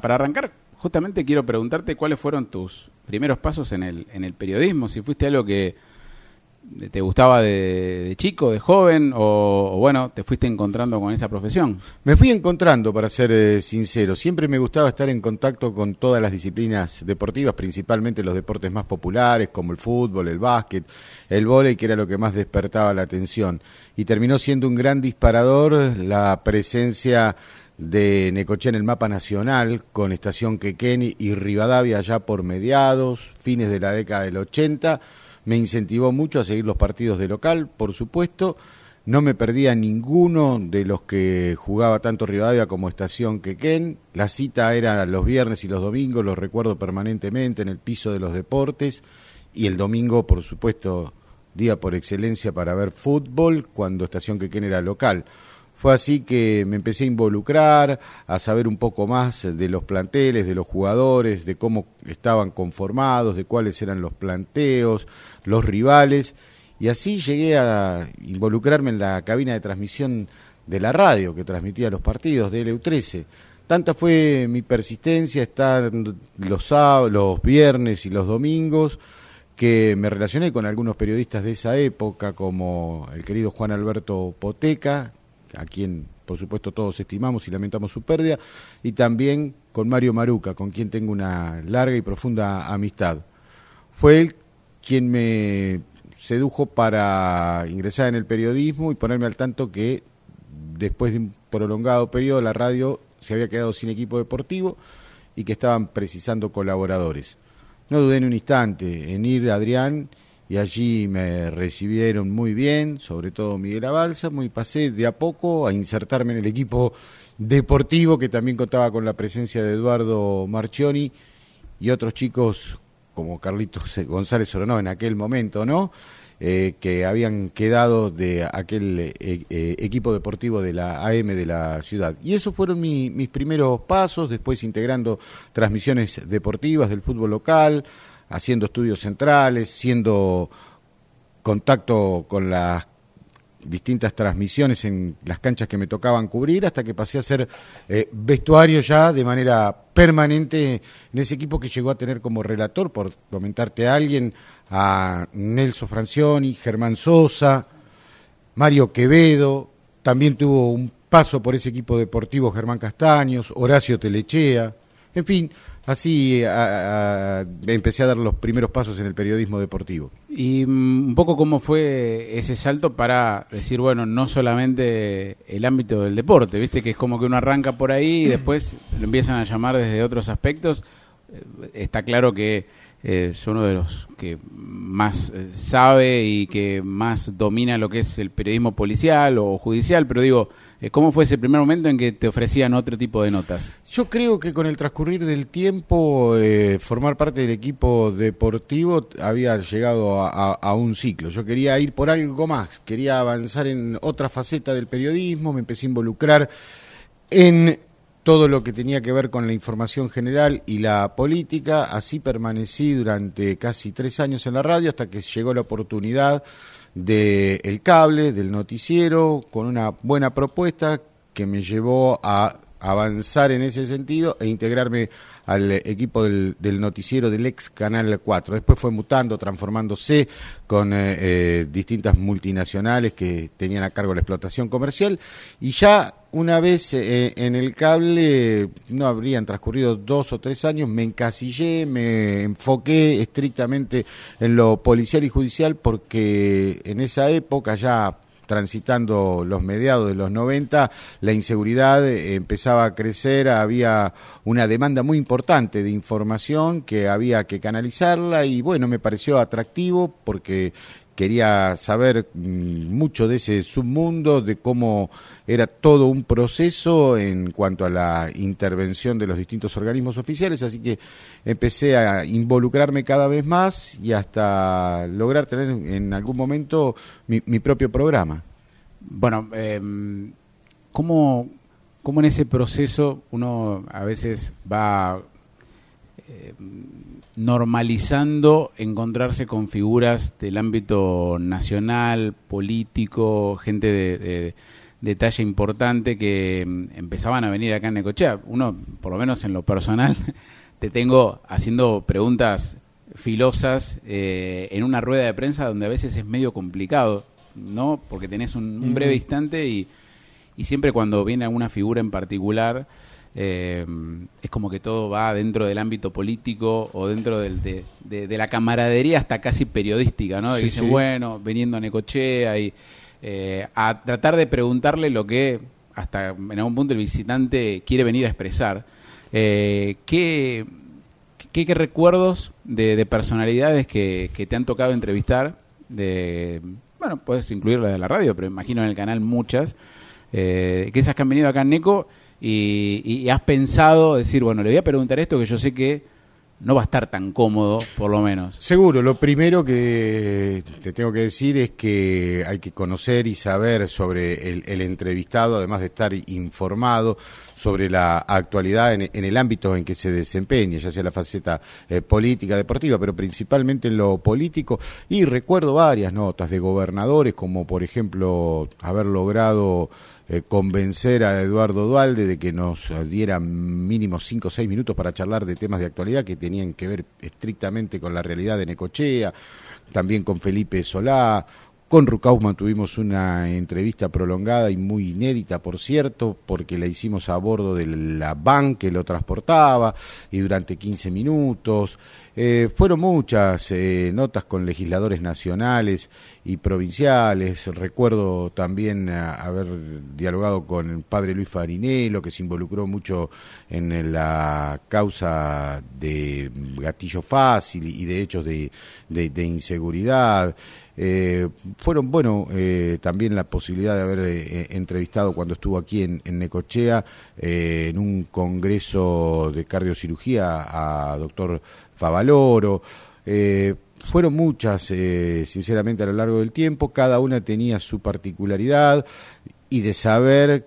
Para arrancar, justamente quiero preguntarte cuáles fueron tus primeros pasos en el, en el periodismo, si fuiste algo que te gustaba de, chico, de joven, o, bueno, te fuiste encontrando con esa profesión. Me fui encontrando, para ser eh, sincero. Siempre me gustaba estar en contacto con todas las disciplinas deportivas, principalmente los deportes más populares, como el fútbol, el básquet, el vóley, que era lo que más despertaba la atención. Y terminó siendo un gran disparador la presencia de Necochea en el mapa nacional, con Estación Quequén y Rivadavia ya por mediados, fines de la década del 80. Me incentivó mucho a seguir los partidos de local, por supuesto. No me perdía ninguno de los que jugaba tanto Rivadavia como Estación Quequén. La cita era los viernes y los domingos, los recuerdo permanentemente en el piso de los deportes. Y el domingo, por supuesto, día por excelencia para ver fútbol, cuando Estación Quequén era local. Fue así que me empecé a involucrar, a saber un poco más de los planteles, de los jugadores, de cómo estaban conformados, de cuáles eran los planteos, los rivales, y así llegué a involucrarme en la cabina de transmisión de la radio que transmitía los partidos de LU13. Tanta fue mi persistencia estar los, los viernes y los domingos que me relacioné con algunos periodistas de esa época, como el querido Juan Alberto Poteca, a quien por supuesto todos estimamos y lamentamos su pérdida, y también con Mario Maruca, con quien tengo una larga y profunda amistad. Fue él quien me sedujo para ingresar en el periodismo y ponerme al tanto que después de un prolongado periodo la radio se había quedado sin equipo deportivo y que estaban precisando colaboradores. No dudé en un instante en ir a Adrián y allí me recibieron muy bien, sobre todo Miguel Abalsa, y pasé de a poco a insertarme en el equipo deportivo que también contaba con la presencia de Eduardo Marchioni y otros chicos como Carlitos González Orono en aquel momento, ¿no? Eh, que habían quedado de aquel eh, eh, equipo deportivo de la AM de la ciudad. Y esos fueron mis primeros pasos, después integrando transmisiones deportivas del fútbol local, haciendo estudios centrales, siendo contacto con las distintas transmisiones en las canchas que me tocaban cubrir hasta que pasé a ser eh, vestuario ya de manera permanente en ese equipo que llegó a tener como relator, por comentarte a alguien, a Nelson Francioni, Germán Sosa, Mario Quevedo, también tuvo un paso por ese equipo deportivo Germán Castaños, Horacio Telechea, en fin, así empecé a dar los primeros pasos en el periodismo deportivo. Y mm, un poco cómo fue ese salto para decir, bueno, no solamente el ámbito del deporte, viste que es como que uno arranca por ahí y después lo empiezan a llamar desde otros aspectos. Eh, está claro que es uno de los que más eh, sabe y que más domina lo que es el periodismo policial o judicial, pero digo, eh, ¿cómo fue ese primer momento en que te ofrecían otro tipo de notas? Yo creo que con el transcurrir del tiempo, formar parte del equipo deportivo había llegado a, un ciclo. Yo quería ir por algo más, quería avanzar en otra faceta del periodismo, me empecé a involucrar en todo lo que tenía que ver con la información general y la política. Así permanecí durante casi tres años en la radio hasta que llegó la oportunidad del el cable, del noticiero, con una buena propuesta que me llevó a avanzar en ese sentido e integrarme al equipo del, noticiero del ex Canal 4. Después fue mutando, transformándose con eh, eh, distintas multinacionales que tenían a cargo la explotación comercial y ya una vez eh, en el cable, no habrían transcurrido dos o tres años, me encasillé, me enfoqué estrictamente en lo policial y judicial porque en esa época ya transitando los mediados de los 90, la inseguridad eh, empezaba a crecer, había una demanda muy importante de información que había que canalizarla y bueno, me pareció atractivo porque quería saber mm, mucho de ese submundo, de cómo era todo un proceso en cuanto a la intervención de los distintos organismos oficiales, así que empecé a involucrarme cada vez más y hasta lograr tener en algún momento mi, propio programa. Bueno, eh, ¿cómo, ¿cómo, en ese proceso uno a veces va... Eh, normalizando encontrarse con figuras del ámbito nacional, político, gente de, detalle importante que mm, empezaban a venir acá en Necochea. Uno, por lo menos en lo personal, te tengo haciendo preguntas filosas eh, en una rueda de prensa donde a veces es medio complicado, ¿no? Porque tenés un, breve instante y, y, siempre cuando viene alguna figura en particular eh, es como que todo va dentro del ámbito político o dentro del, de, la camaradería hasta casi periodística, ¿no? dicen, bueno, viniendo a Necochea y eh, a tratar de preguntarle lo que hasta en algún punto el visitante quiere venir a expresar. Eh, ¿qué, qué, recuerdos de, personalidades que, te han tocado entrevistar? De, bueno, puedes incluir la de la radio, pero imagino en el canal muchas, eh, que esas que han venido acá en Neco y, y has pensado decir, bueno, le voy a preguntar esto que yo sé que no va a estar tan cómodo, por lo menos. Seguro, lo primero que te tengo que decir es que hay que conocer y saber sobre el, entrevistado, además de estar informado sobre la actualidad en, el ámbito en que se desempeña, ya sea la faceta eh, política, deportiva, pero principalmente en lo político. Y recuerdo varias notas de gobernadores, como por ejemplo haber logrado eh, convencer a Eduardo Dualde de que nos diera mínimo cinco o seis minutos para charlar de temas de actualidad que tenían que ver estrictamente con la realidad de Necochea, también con Felipe Solá, con Rucausman tuvimos una entrevista prolongada y muy inédita, por cierto, porque la hicimos a bordo de la van que lo transportaba y durante 15 minutos. Eh, fueron muchas eh, notas con legisladores nacionales y provinciales. Recuerdo también eh, haber dialogado con el padre Luis Farinelo, que se involucró mucho en la causa de gatillo fácil y de hechos de inseguridad. Eh, fueron, bueno, eh, también la posibilidad de haber eh, entrevistado cuando estuvo aquí en, Necochea, en un congreso de cardiocirugía a doctor Favaloro. fueron muchas, sinceramente, a lo largo del tiempo, cada una tenía su particularidad y de saber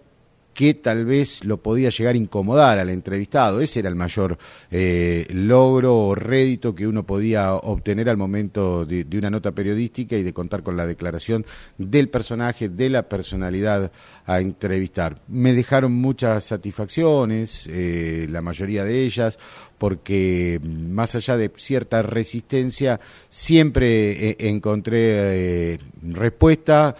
que tal vez lo podía llegar a incomodar al entrevistado. Ese era el mayor eh, logro o rédito que uno podía obtener al momento de, una nota periodística y de contar con la declaración del personaje, de la personalidad a entrevistar. Me dejaron muchas satisfacciones, eh, la mayoría de ellas, porque más allá de cierta resistencia, siempre eh, encontré respuesta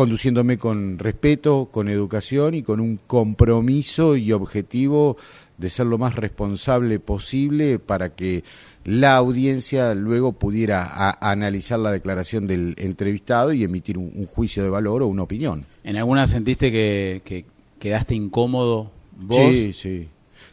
conduciéndome con respeto, con educación y con un compromiso y objetivo de ser lo más responsable posible para que la audiencia luego pudiera analizar la declaración del entrevistado y emitir un, juicio de valor o una opinión. ¿En alguna sentiste que, quedaste incómodo vos? Sí, sí.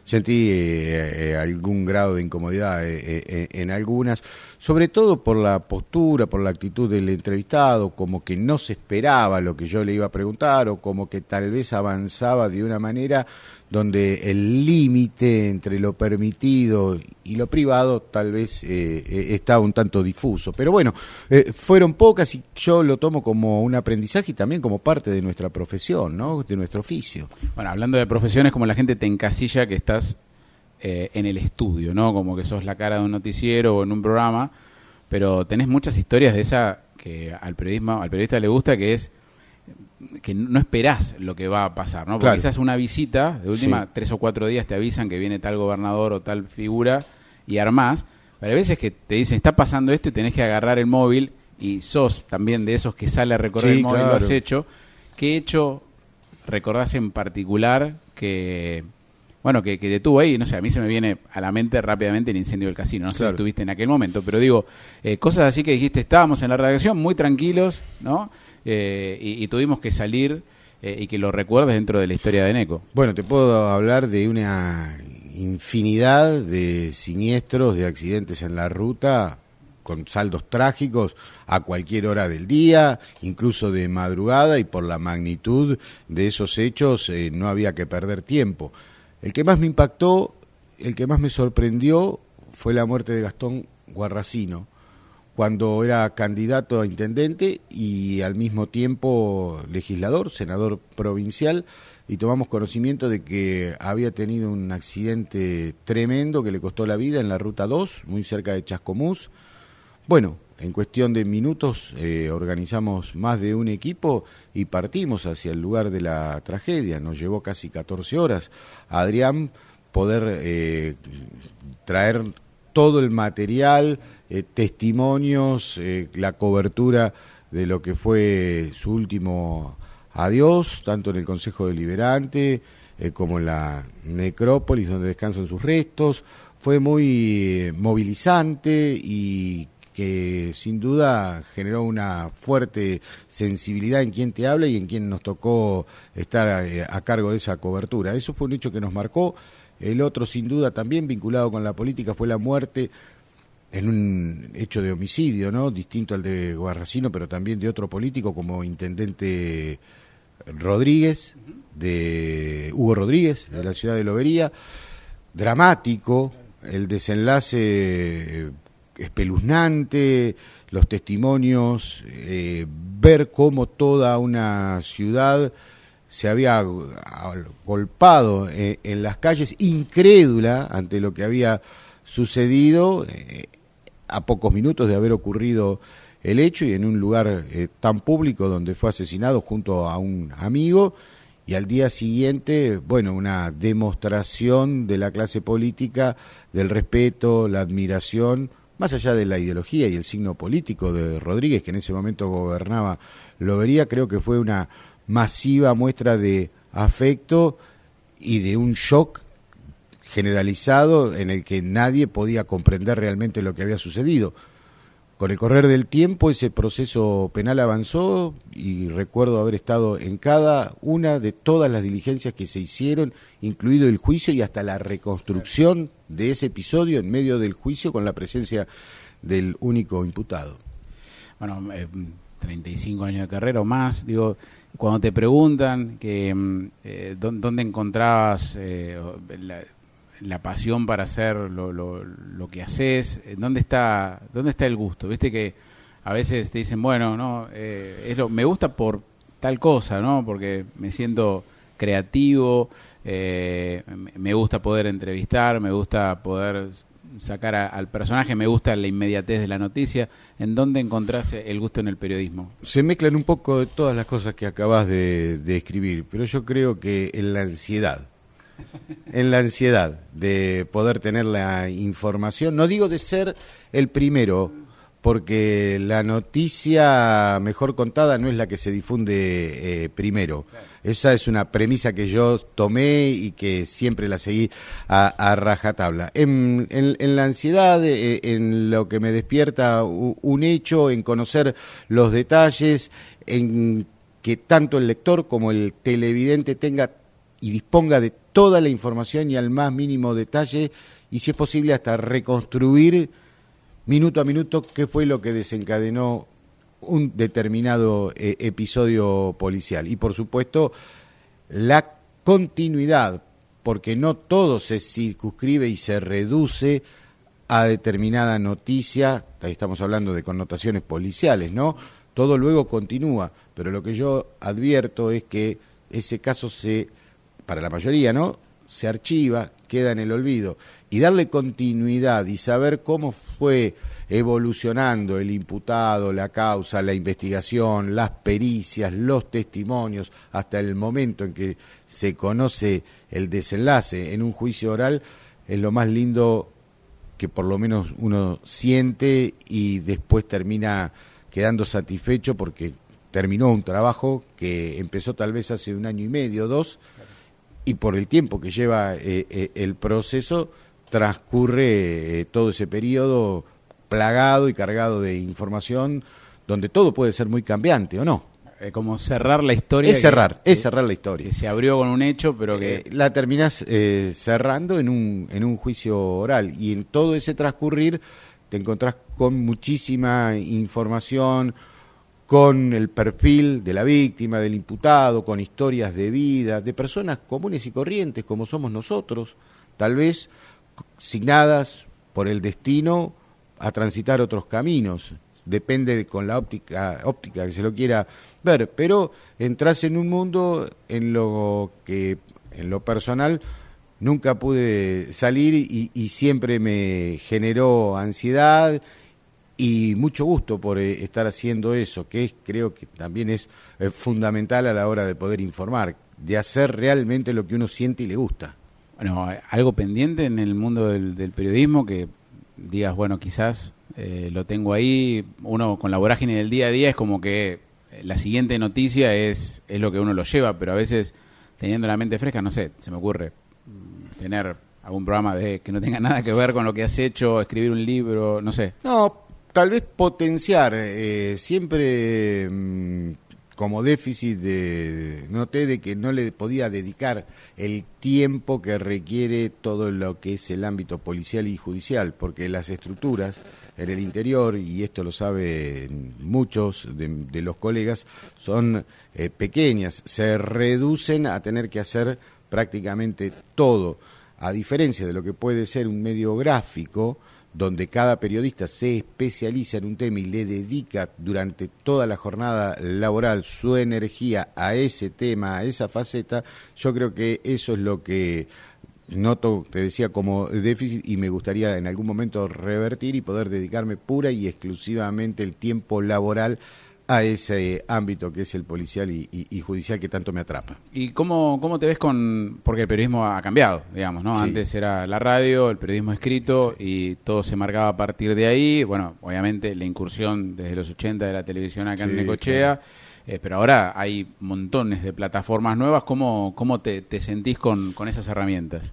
Sentí eh, eh, algún grado de incomodidad eh, en algunas sobre todo por la postura, por la actitud del entrevistado, como que no se esperaba lo que yo le iba a preguntar o como que tal vez avanzaba de una manera donde el límite entre lo permitido y lo privado tal vez eh, eh, estaba un tanto difuso. Pero bueno, eh, fueron pocas y yo lo tomo como un aprendizaje y también como parte de nuestra profesión, ¿no? de nuestro oficio. Bueno, hablando de profesiones, como la gente te encasilla que estás eh, en el estudio, ¿no? Como que sos la cara de un noticiero o en un programa, pero tenés muchas historias de esa que al periodismo, al periodista le gusta, que es que no esperás lo que va a pasar, ¿no? Porque quizás una visita, de última, tres o cuatro días te avisan que viene tal gobernador o tal figura y armás, pero hay veces que te dicen, está pasando esto y tenés que agarrar el móvil y sos también de esos que sale a recorrer el móvil, lo has hecho. ¿Qué hecho recordás en particular que bueno, que, detuvo ahí, no sé, a mí se me viene a la mente rápidamente el incendio del casino, no sé si estuviste en aquel momento, pero digo, eh, cosas así que dijiste, estábamos en la redacción muy tranquilos, ¿no? Eh, y, tuvimos que salir eh, y que lo recuerdes dentro de la historia de Neco. Bueno, te puedo hablar de una infinidad de siniestros, de accidentes en la ruta, con saldos trágicos a cualquier hora del día, incluso de madrugada, y por la magnitud de esos hechos no había que perder tiempo. El que más me impactó, el que más me sorprendió fue la muerte de Gastón Guarracino, cuando era candidato a intendente y al mismo tiempo legislador, senador provincial, y tomamos conocimiento de que había tenido un accidente tremendo que le costó la vida en la Ruta 2, muy cerca de Chascomús. Bueno, en cuestión de minutos eh, organizamos más de un equipo y partimos hacia el lugar de la tragedia. Nos llevó casi 14 horas. Adrián poder eh, traer todo el material, eh, testimonios, la cobertura de lo que fue su último adiós, tanto en el Consejo Deliberante como en la necrópolis donde descansan sus restos. Fue muy movilizante y que sin duda generó una fuerte sensibilidad en quien te habla y en quien nos tocó estar eh, a, cargo de esa cobertura. Eso fue un hecho que nos marcó. El otro, sin duda, también vinculado con la política, fue la muerte en un hecho de homicidio, ¿no? Distinto al de Guarracino, pero también de otro político como intendente Rodríguez, de Hugo Rodríguez, de la ciudad de Lobería. Dramático el desenlace espeluznante, los testimonios, eh, ver cómo toda una ciudad se había golpado eh, en las calles, incrédula ante lo que había sucedido eh, a pocos minutos de haber ocurrido el hecho y en un lugar tan público donde fue asesinado junto a un amigo y al día siguiente, bueno, una demostración de la clase política, del respeto, la admiración más allá de la ideología y el signo político de Rodríguez, que en ese momento gobernaba Lobería, creo que fue una masiva muestra de afecto y de un shock generalizado en el que nadie podía comprender realmente lo que había sucedido. Con el correr del tiempo ese proceso penal avanzó y recuerdo haber estado en cada una de todas las diligencias que se hicieron, incluido el juicio y hasta la reconstrucción de ese episodio en medio del juicio con la presencia del único imputado. Bueno, 35 eh, años de carrera o más, digo, cuando te preguntan que mm, eh, dónde encontrabas eh, la, la pasión para hacer lo, lo, lo, que haces, eh, ¿dónde está, dónde está el gusto? Viste que a veces te dicen, bueno, no, eh, es lo, me gusta por tal cosa, ¿no? Porque me siento creativo, eh, me gusta poder entrevistar, me gusta poder sacar al personaje, me gusta la inmediatez de la noticia. ¿En dónde encontrás el gusto en el periodismo? Se mezclan un poco de todas las cosas que acabas de, de escribir, pero yo creo que en la ansiedad en la ansiedad de poder tener la información. No digo de ser el primero, porque la noticia mejor contada no es la que se difunde eh, primero. Esa es una premisa que yo tomé y que siempre la seguí a, rajatabla. En, en, la ansiedad, eh, en lo que me despierta un hecho, en conocer los detalles, en que tanto el lector como el televidente tenga y disponga de toda la información y al más mínimo detalle y si es posible hasta reconstruir minuto a minuto qué fue lo que desencadenó un determinado eh, episodio policial. Y por supuesto, la continuidad, porque no todo se circunscribe y se reduce a determinada noticia, ahí estamos hablando de connotaciones policiales, ¿no? Todo luego continúa, pero lo que yo advierto es que ese caso se para la mayoría, ¿no? Se archiva, queda en el olvido. Y darle continuidad y saber cómo fue evolucionando el imputado, la causa, la investigación, las pericias, los testimonios, hasta el momento en que se conoce el desenlace en un juicio oral, es lo más lindo que por lo menos uno siente y después termina quedando satisfecho porque terminó un trabajo que empezó tal vez hace un año y medio, dos, y por el tiempo que lleva eh, eh, el proceso, transcurre eh, todo ese periodo plagado y cargado de información donde todo puede ser muy cambiante, ¿o no? como cerrar la historia. Es cerrar, es cerrar la historia. Que se abrió con un hecho, pero que... la terminás cerrando en un, en un juicio oral y en todo ese transcurrir te encontrás con muchísima información, con el perfil de la víctima, del imputado, con historias de vida, de personas comunes y corrientes como somos nosotros, tal vez signadas por el destino a transitar otros caminos. Depende con la óptica, óptica que se lo quiera ver, pero entras en un mundo en lo que, en lo personal, nunca pude salir y, y siempre me generó ansiedad y mucho gusto por eh, estar haciendo eso, que es, creo que también es eh, fundamental a la hora de poder informar, de hacer realmente lo que uno siente y le gusta. Bueno, algo pendiente en el mundo del, periodismo que digas, bueno, quizás eh, lo tengo ahí, uno con la vorágine del día a día es como que la siguiente noticia es, es lo que uno lo lleva, pero a veces teniendo la mente fresca, no sé, se me ocurre mm, tener algún programa de que no tenga nada que ver con lo que has hecho, escribir un libro, no sé. No, tal vez potenciar, eh, siempre mm, como déficit de, noté de que no le podía dedicar el tiempo que requiere todo lo que es el ámbito policial y judicial, porque las estructuras en el interior, y esto lo saben muchos de, los colegas, son eh, pequeñas, se reducen a tener que hacer prácticamente todo, a diferencia de lo que puede ser un medio gráfico, donde cada periodista se especializa en un tema y le dedica durante toda la jornada laboral su energía a ese tema, a esa faceta, yo creo que eso es lo que noto, te decía, como déficit y me gustaría en algún momento revertir y poder dedicarme pura y exclusivamente el tiempo laboral a ese ámbito que es el policial y, judicial que tanto me atrapa. ¿Y cómo, cómo te ves con...? Porque el periodismo ha cambiado, digamos, ¿no? Antes era la radio, el periodismo escrito y todo se marcaba a partir de ahí. Bueno, obviamente la incursión desde los 80 de la televisión acá en Necochea. Eh, pero ahora hay montones de plataformas nuevas. ¿Cómo, cómo te, te sentís con, con esas herramientas?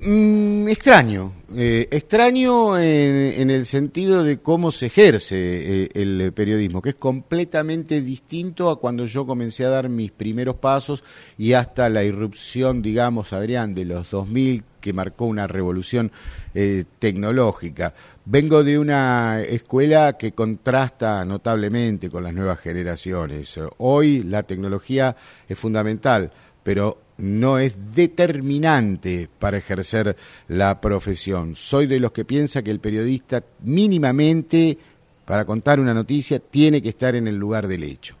Mm, extraño, eh, extraño en, el sentido de cómo se ejerce eh, el periodismo, que es completamente distinto a cuando yo comencé a dar mis primeros pasos y hasta la irrupción, digamos, Adrián, de los 2000, que marcó una revolución eh, tecnológica. Vengo de una escuela que contrasta notablemente con las nuevas generaciones. Hoy la tecnología es fundamental, pero no es determinante para ejercer la profesión. Soy de los que piensa que el periodista mínimamente, para contar una noticia, tiene que estar en el lugar del hecho.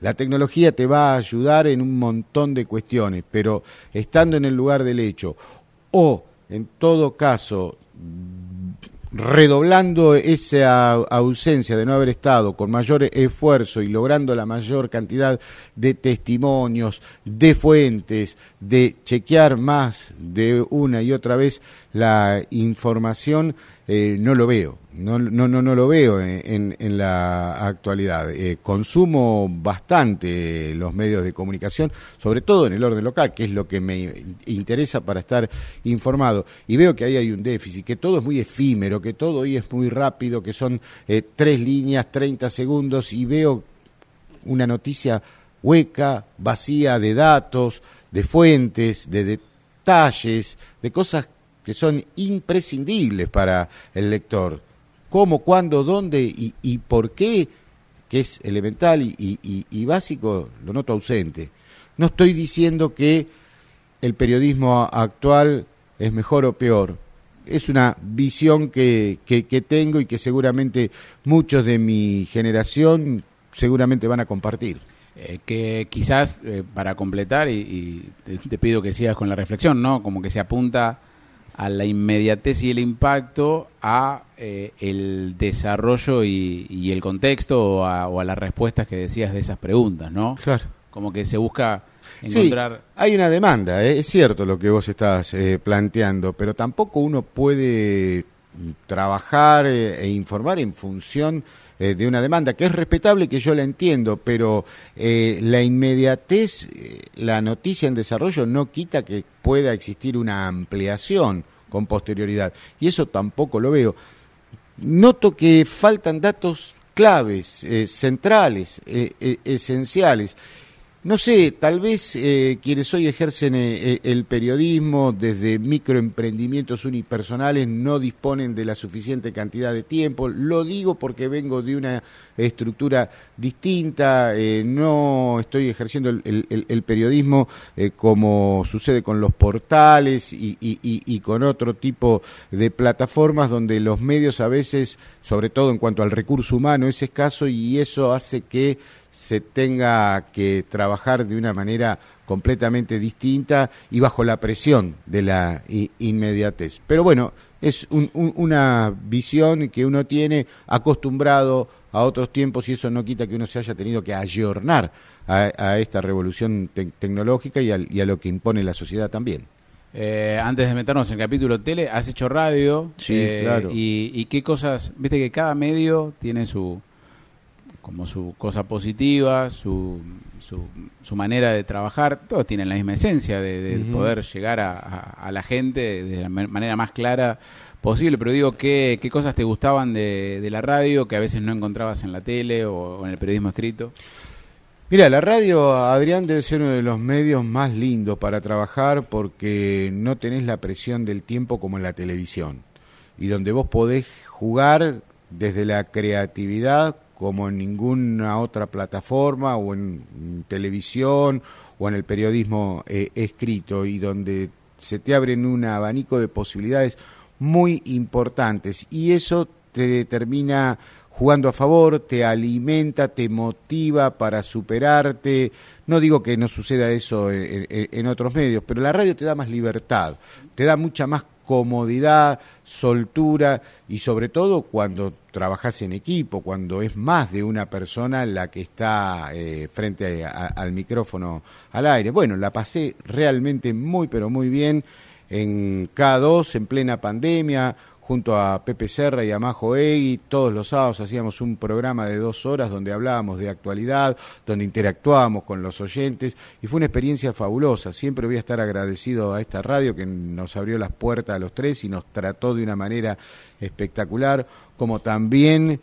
La tecnología te va a ayudar en un montón de cuestiones, pero estando en el lugar del hecho o, en todo caso, redoblando esa ausencia de no haber estado con mayor esfuerzo y logrando la mayor cantidad de testimonios, de fuentes, de chequear más de una y otra vez la información, eh, no lo veo. No, no, no, no lo veo en, en, la actualidad. Eh, consumo bastante los medios de comunicación, sobre todo en el orden local, que es lo que me interesa para estar informado. Y veo que ahí hay un déficit, que todo es muy efímero, que todo hoy es muy rápido, que son eh, tres líneas, 30 segundos, y veo una noticia hueca, vacía de datos, de fuentes, de detalles, de cosas que son imprescindibles para el lector cómo, cuándo, dónde y, por qué, que es elemental y, básico, lo noto ausente. No estoy diciendo que el periodismo actual es mejor o peor. Es una visión que, que, tengo y que seguramente muchos de mi generación seguramente van a compartir. Eh, que quizás eh, para completar y, te, te, pido que sigas con la reflexión, ¿no? Como que se apunta a la inmediatez y el impacto a eh, el desarrollo y, el contexto o a, las respuestas que decías de esas preguntas, ¿no? Claro. Como que se busca encontrar... Sí, hay una demanda, ¿eh? es cierto lo que vos estás eh, planteando, pero tampoco uno puede trabajar e informar en función eh, de una demanda, que es respetable, que yo la entiendo, pero eh, la inmediatez, eh, la noticia en desarrollo no quita que pueda existir una ampliación con posterioridad. Y eso tampoco lo veo. Noto que faltan datos claves, centrales, esenciales. No sé, tal vez eh, quienes hoy ejercen eh, eh, el periodismo desde microemprendimientos unipersonales no disponen de la suficiente cantidad de tiempo. Lo digo porque vengo de una estructura distinta, no estoy ejerciendo el, periodismo como sucede con los portales y, y con otro tipo de plataformas donde los medios a veces, sobre todo en cuanto al recurso humano, es escaso y eso hace que se tenga que trabajar de una manera completamente distinta y bajo la presión de la inmediatez. Pero bueno, es una visión que uno tiene acostumbrado a otros tiempos y eso no quita que uno se haya tenido que ayornar a, esta revolución tecnológica y a, lo que impone la sociedad también. Eh, antes de meternos en el capítulo tele, has hecho radio. Sí, eh, claro. Y, qué cosas, viste que cada medio tiene su como su cosa positiva, su, su, manera de trabajar, todos tienen la misma esencia de, poder llegar a, la gente de la manera más clara posible, pero digo, ¿qué, qué cosas te gustaban de, la radio que a veces no encontrabas en la tele o, en el periodismo escrito? Mira, la radio, Adrián, debe ser uno de los medios más lindos para trabajar porque no tenés la presión del tiempo como en la televisión. Y donde vos podés jugar desde la creatividad como en ninguna otra plataforma o en televisión o en el periodismo eh, escrito y donde se te abren un abanico de posibilidades muy importantes y eso te termina jugando a favor, te alimenta, te motiva para superarte. No digo que no suceda eso en, otros medios, pero la radio te da más libertad, te da mucha más comodidad, soltura y sobre todo cuando trabajas en equipo, cuando es más de una persona la que está eh, frente al micrófono al aire. Bueno, la pasé realmente muy pero muy bien en K2 en plena pandemia, junto a Pepe Serra y a Majo Egui, todos los sábados hacíamos un programa de dos horas donde hablábamos de actualidad, donde interactuábamos con los oyentes y fue una experiencia fabulosa. Siempre voy a estar agradecido a esta radio que nos abrió las puertas a los tres y nos trató de una manera espectacular, como también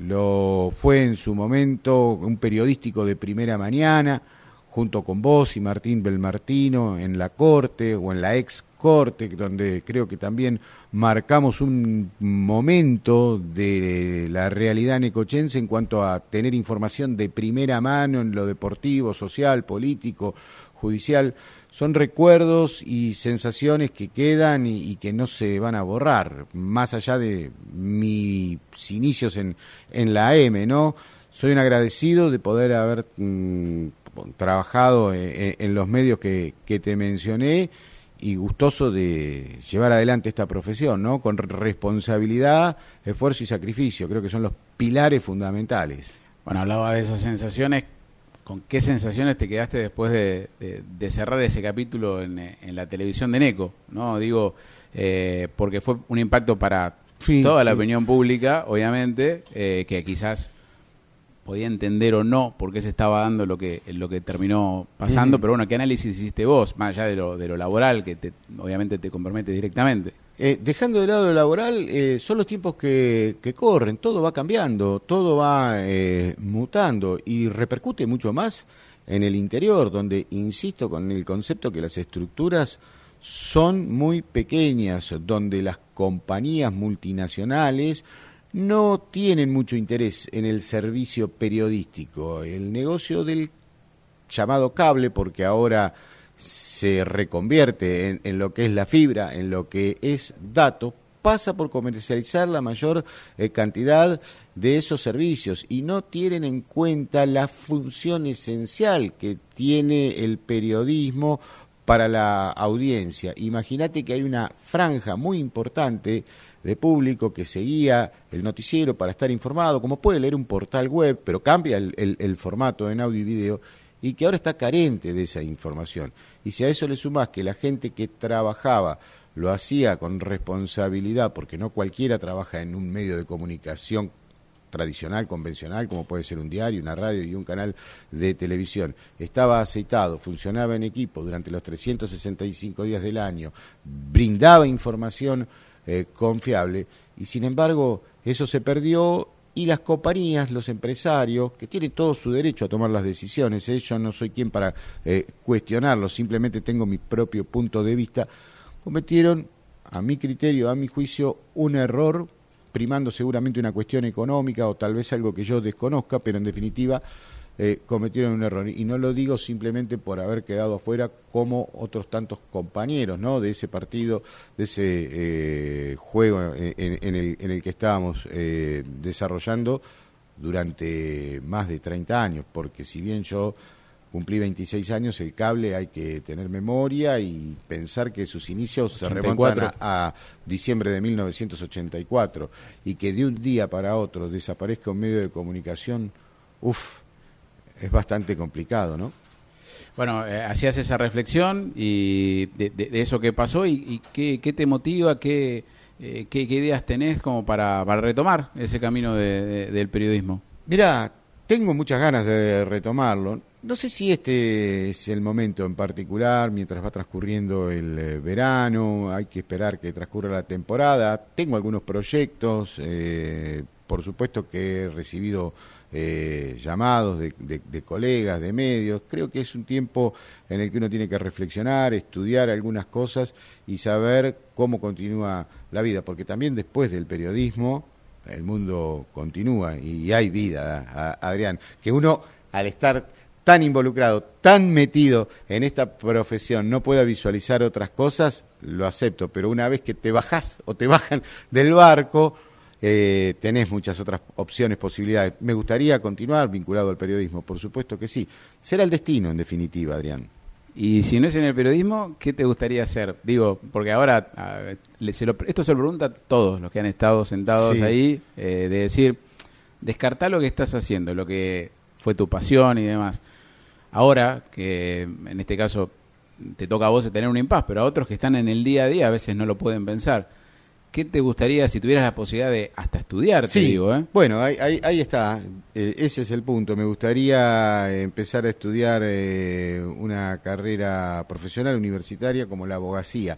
lo fue en su momento un periodístico de primera mañana, junto con vos y Martín Belmartino en la corte o en la ex corte, donde creo que también marcamos un momento de la realidad necochense en cuanto a tener información de primera mano en lo deportivo, social, político, judicial. Son recuerdos y sensaciones que quedan y, que no se van a borrar, más allá de mis inicios en, en la M, ¿no? Soy un agradecido de poder haber mm, trabajado en, en, los medios que, que te mencioné y gustoso de llevar adelante esta profesión, ¿no? Con responsabilidad, esfuerzo y sacrificio. Creo que son los pilares fundamentales. Bueno, hablaba de esas sensaciones. ¿Con qué sensaciones te quedaste después de, cerrar ese capítulo en, la televisión de Neco? ¿no? Digo, eh, porque fue un impacto para toda la opinión pública, obviamente, eh, que quizás podía entender o no por qué se estaba dando lo que lo que terminó pasando, pero bueno, ¿qué análisis hiciste vos, más allá de lo, de lo laboral, que te, obviamente te compromete directamente? Eh, dejando de lado lo laboral, eh, son los tiempos que, que, corren, todo va cambiando, todo va eh, mutando y repercute mucho más en el interior, donde, insisto, con el concepto que las estructuras son muy pequeñas, donde las compañías multinacionales no tienen mucho interés en el servicio periodístico. El negocio del llamado cable, porque ahora se reconvierte en, lo que es la fibra, en lo que es dato, pasa por comercializar la mayor eh, cantidad de esos servicios y no tienen en cuenta la función esencial que tiene el periodismo para la audiencia. Imagínate que hay una franja muy importante de público que seguía el noticiero para estar informado, como puede leer un portal web, pero cambia el, formato en audio y video, y que ahora está carente de esa información. Y si a eso le sumás que la gente que trabajaba lo hacía con responsabilidad, porque no cualquiera trabaja en un medio de comunicación tradicional, convencional, como puede ser un diario, una radio y un canal de televisión. Estaba aceitado, funcionaba en equipo durante los 365 días del año, brindaba información eh, confiable y sin embargo eso se perdió y las compañías, los empresarios, que tienen todo su derecho a tomar las decisiones, ¿eh? yo no soy quien para eh, cuestionarlo, simplemente tengo mi propio punto de vista, cometieron, a mi criterio, a mi juicio, un error, primando seguramente una cuestión económica o tal vez algo que yo desconozca, pero en definitiva eh, cometieron un error. Y no lo digo simplemente por haber quedado afuera como otros tantos compañeros ¿no? de ese partido, de ese eh, juego en, el, en, el, que estábamos eh, desarrollando durante más de 30 años, porque si bien yo cumplí 26 años, el cable hay que tener memoria y pensar que sus inicios se remontan a, diciembre de 1984 y que de un día para otro desaparezca un medio de comunicación, uff, es bastante complicado, ¿no? Bueno, eh, hacías esa reflexión y de, eso que pasó y, qué, te motiva, qué, eh, qué, ideas tenés como para, para retomar ese camino del periodismo. Mira, tengo muchas ganas de retomarlo. No sé si este es el momento en particular, mientras va transcurriendo el eh, verano, hay que esperar que transcurra la temporada. Tengo algunos proyectos, eh, por supuesto que he recibido eh, llamados de, de, colegas, de medios. Creo que es un tiempo en el que uno tiene que reflexionar, estudiar algunas cosas y saber cómo continúa la vida, porque también después del periodismo el mundo continúa y hay vida, Adrián, que uno al estar tan involucrado, tan metido en esta profesión, no pueda visualizar otras cosas, lo acepto, pero una vez que te bajás o te bajan del barco, eh, tenés muchas otras opciones, posibilidades. Me gustaría continuar vinculado al periodismo, por supuesto que sí. Será el destino, en definitiva, Adrián. Y si no es en el periodismo, ¿qué te gustaría hacer? Digo, porque ahora, esto se lo pregunta a todos los que han estado sentados ahí, eh, de decir, descartar lo que estás haciendo, lo que fue tu pasión y demás. Ahora, que en este caso te toca a vos tener un impas, pero a otros que están en el día a día a veces no lo pueden pensar. ¿Qué te gustaría si tuvieras la posibilidad de hasta estudiar, te digo? ¿eh? Bueno, ahí, ahí, está. Eh, ese es el punto. Me gustaría empezar a estudiar eh, una carrera profesional universitaria como la abogacía.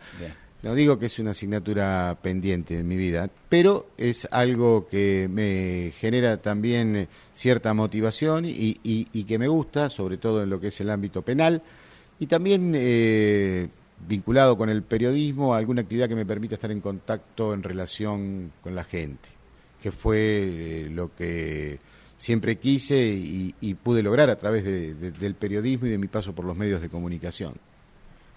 No digo que es una asignatura pendiente en mi vida, pero es algo que me genera también cierta motivación y, y, que me gusta, sobre todo en lo que es el ámbito penal. Y también eh, vinculado con el periodismo, alguna actividad que me permita estar en contacto en relación con la gente, que fue eh, lo que siempre quise y, pude lograr a través del periodismo y de mi paso por los medios de comunicación.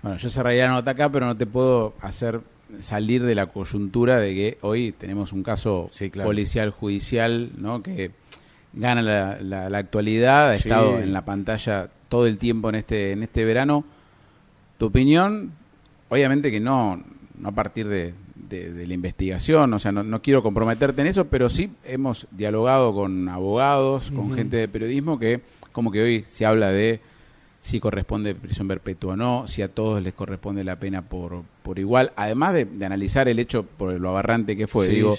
Bueno, yo cerraría la nota acá, pero no te puedo hacer salir de la coyuntura de que hoy tenemos un caso policial judicial ¿no? que gana la, actualidad, ha estado en la pantalla todo el tiempo en este, en este verano tu opinión, obviamente que no, no a partir de, la investigación, o sea, no, quiero comprometerte en eso, pero sí hemos dialogado con abogados, con gente de periodismo, que como que hoy se habla de si corresponde prisión perpetua o no, si a todos les corresponde la pena por, por igual, además de, analizar el hecho por lo aberrante que fue. Digo,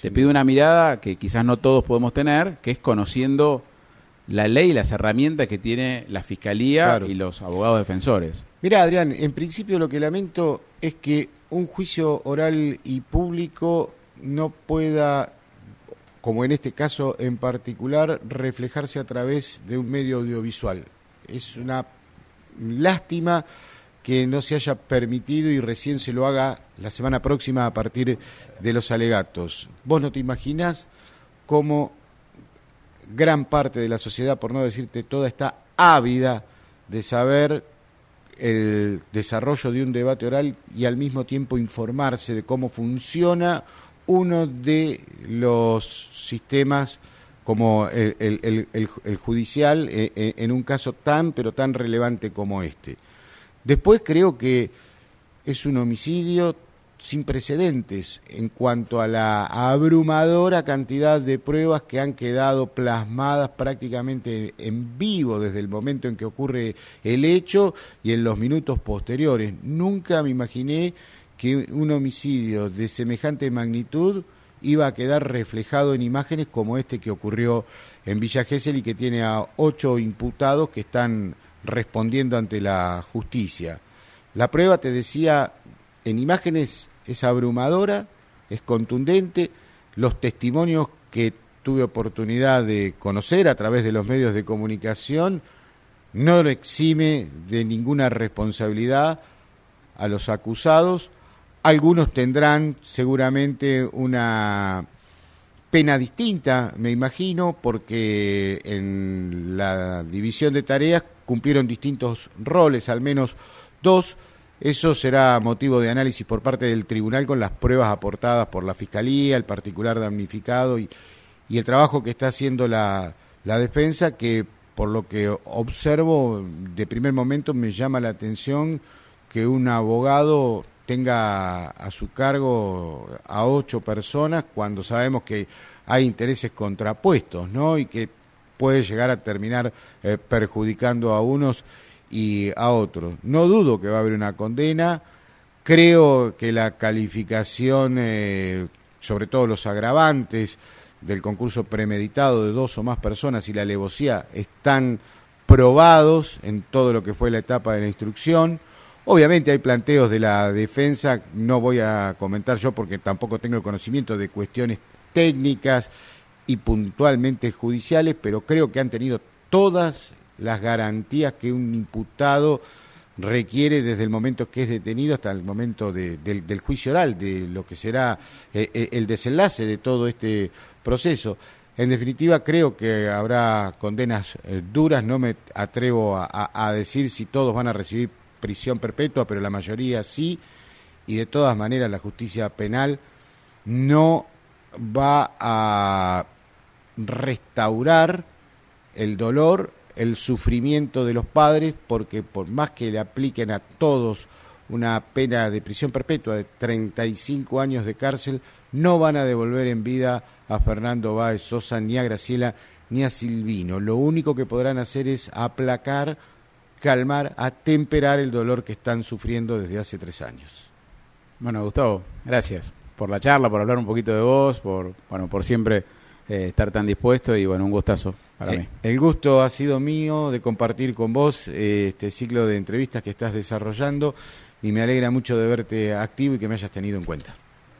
te pido una mirada que quizás no todos podemos tener, que es conociendo la ley y las herramientas que tiene la Fiscalía y los abogados defensores. Mira, Adrián, en principio lo que lamento es que un juicio oral y público no pueda, como en este caso en particular, reflejarse a través de un medio audiovisual. Es una lástima que no se haya permitido y recién se lo haga la semana próxima a partir de los alegatos. Vos no te imaginás cómo gran parte de la sociedad, por no decirte toda, está ávida de saber el desarrollo de un debate oral y al mismo tiempo informarse de cómo funciona uno de los sistemas como el, judicial eh, eh, en un caso tan pero tan relevante como este. Después creo que es un homicidio sin precedentes en cuanto a la abrumadora cantidad de pruebas que han quedado plasmadas prácticamente en vivo desde el momento en que ocurre el hecho y en los minutos posteriores. Nunca me imaginé que un homicidio de semejante magnitud iba a quedar reflejado en imágenes como este que ocurrió en Villa Gesell y que tiene a ocho imputados que están respondiendo ante la justicia. La prueba, te decía, en imágenes es abrumadora, es contundente. Los testimonios que tuve oportunidad de conocer a través de los medios de comunicación no lo exime de ninguna responsabilidad a los acusados. Algunos tendrán seguramente una pena distinta, me imagino, porque en la división de tareas cumplieron distintos roles, al menos dos, eso será motivo de análisis por parte del tribunal con las pruebas aportadas por la Fiscalía, el particular damnificado y, el trabajo que está haciendo la, defensa, que por lo que observo, de primer momento me llama la atención que un abogado tenga a su cargo a ocho personas cuando sabemos que hay intereses contrapuestos, ¿no? Y que puede llegar a terminar eh, perjudicando a unos y a otros. No dudo que va a haber una condena. Creo que la calificación, eh, sobre todo los agravantes del concurso premeditado de dos o más personas y la alevosía están probados en todo lo que fue la etapa de la instrucción. Obviamente hay planteos de la defensa, no voy a comentar yo porque tampoco tengo el conocimiento de cuestiones técnicas y puntualmente judiciales, pero creo que han tenido todas las garantías que un imputado requiere desde el momento que es detenido hasta el momento del, juicio oral, de lo que será eh, eh, el desenlace de todo este proceso. En definitiva, creo que habrá condenas eh, duras, no me atrevo a decir si todos van a recibir prisión perpetua, pero la mayoría sí, y de todas maneras la justicia penal no va a restaurar el dolor, el sufrimiento de los padres, porque por más que le apliquen a todos una pena de prisión perpetua de 35 años de cárcel, no van a devolver en vida a Fernando Báez Sosa, ni a Graciela, ni a Silvino. Lo único que podrán hacer es aplacar calmar, atemperar el dolor que están sufriendo desde hace tres años. Bueno, Gustavo, gracias por la charla, por hablar un poquito de vos, por, bueno, por siempre eh, estar tan dispuesto y bueno, un gustazo para eh, mí. El gusto ha sido mío de compartir con vos eh, este ciclo de entrevistas que estás desarrollando y me alegra mucho de verte activo y que me hayas tenido en cuenta.